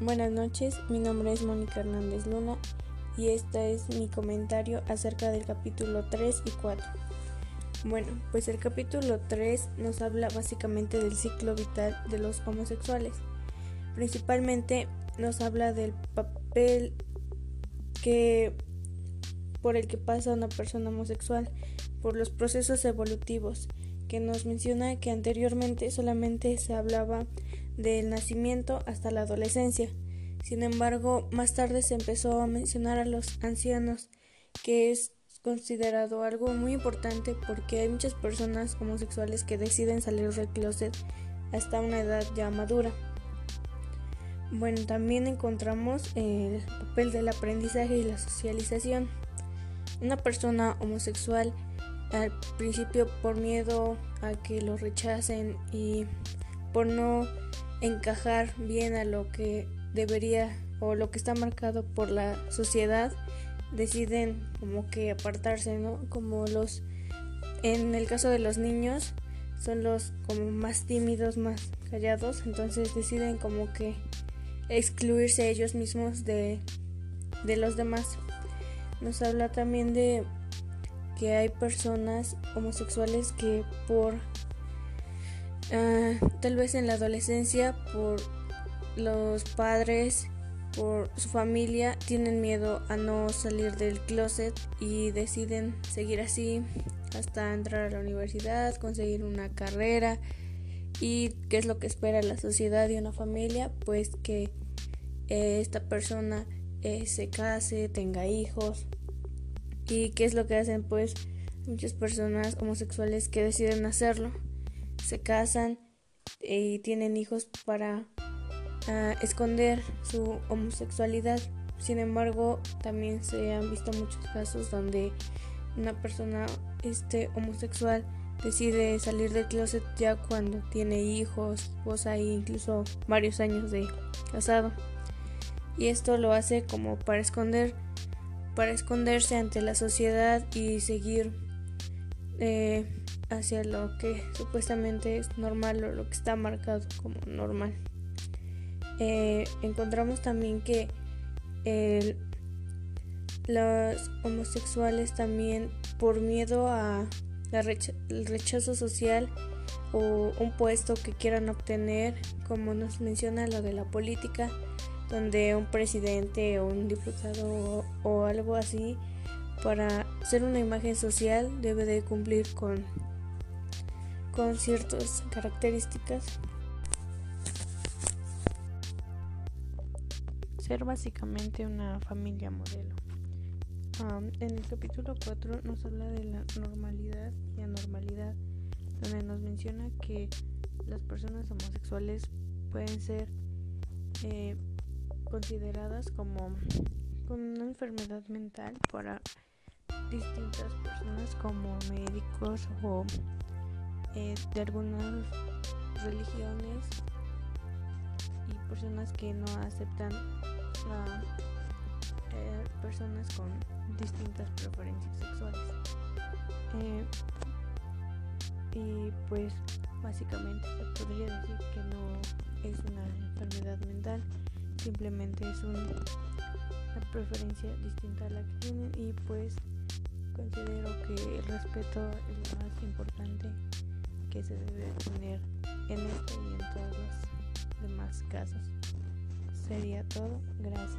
Buenas noches, mi nombre es Mónica Hernández Luna y este es mi comentario acerca del capítulo 3 y 4. Bueno, pues el capítulo 3 nos habla básicamente del ciclo vital de los homosexuales. Principalmente nos habla del papel que por el que pasa una persona homosexual, por los procesos evolutivos, que nos menciona que anteriormente solamente se hablaba del nacimiento hasta la adolescencia. Sin embargo, más tarde se empezó a mencionar a los ancianos, que es considerado algo muy importante porque hay muchas personas homosexuales que deciden salir del closet hasta una edad ya madura. Bueno, también encontramos el papel del aprendizaje y la socialización. Una persona homosexual al principio por miedo a que lo rechacen y por no encajar bien a lo que debería o lo que está marcado por la sociedad deciden como que apartarse, ¿no? Como los en el caso de los niños son los como más tímidos, más callados, entonces deciden como que excluirse ellos mismos de, de los demás. Nos habla también de que hay personas homosexuales que por Ah, tal vez en la adolescencia por los padres, por su familia, tienen miedo a no salir del closet y deciden seguir así hasta entrar a la universidad, conseguir una carrera. Y qué es lo que espera la sociedad y una familia, pues que eh, esta persona eh, se case, tenga hijos y qué es lo que hacen pues muchas personas homosexuales que deciden hacerlo se casan y tienen hijos para ah, esconder su homosexualidad. Sin embargo, también se han visto muchos casos donde una persona este, homosexual decide salir del closet ya cuando tiene hijos, esposa e incluso varios años de casado. Y esto lo hace como para esconder, para esconderse ante la sociedad y seguir eh, hacia lo que supuestamente es normal o lo que está marcado como normal. Eh, encontramos también que los homosexuales también por miedo a el rechazo social o un puesto que quieran obtener, como nos menciona lo de la política, donde un presidente o un diputado o algo así, para ser una imagen social debe de cumplir con con ciertas características. Ser básicamente una familia modelo. en el capítulo 4 nos habla de la normalidad y anormalidad, donde nos menciona que las personas homosexuales pueden ser eh, consideradas como con una enfermedad mental para distintas personas como médicos o eh, de algunas religiones y personas que no aceptan a eh, personas con distintas preferencias sexuales. Eh, y pues básicamente se podría decir que no es una enfermedad mental, simplemente es una preferencia distinta a la que tienen y pues considero que el respeto es lo más importante que se debe tener en este y en todos los demás casos. Sería todo, gracias.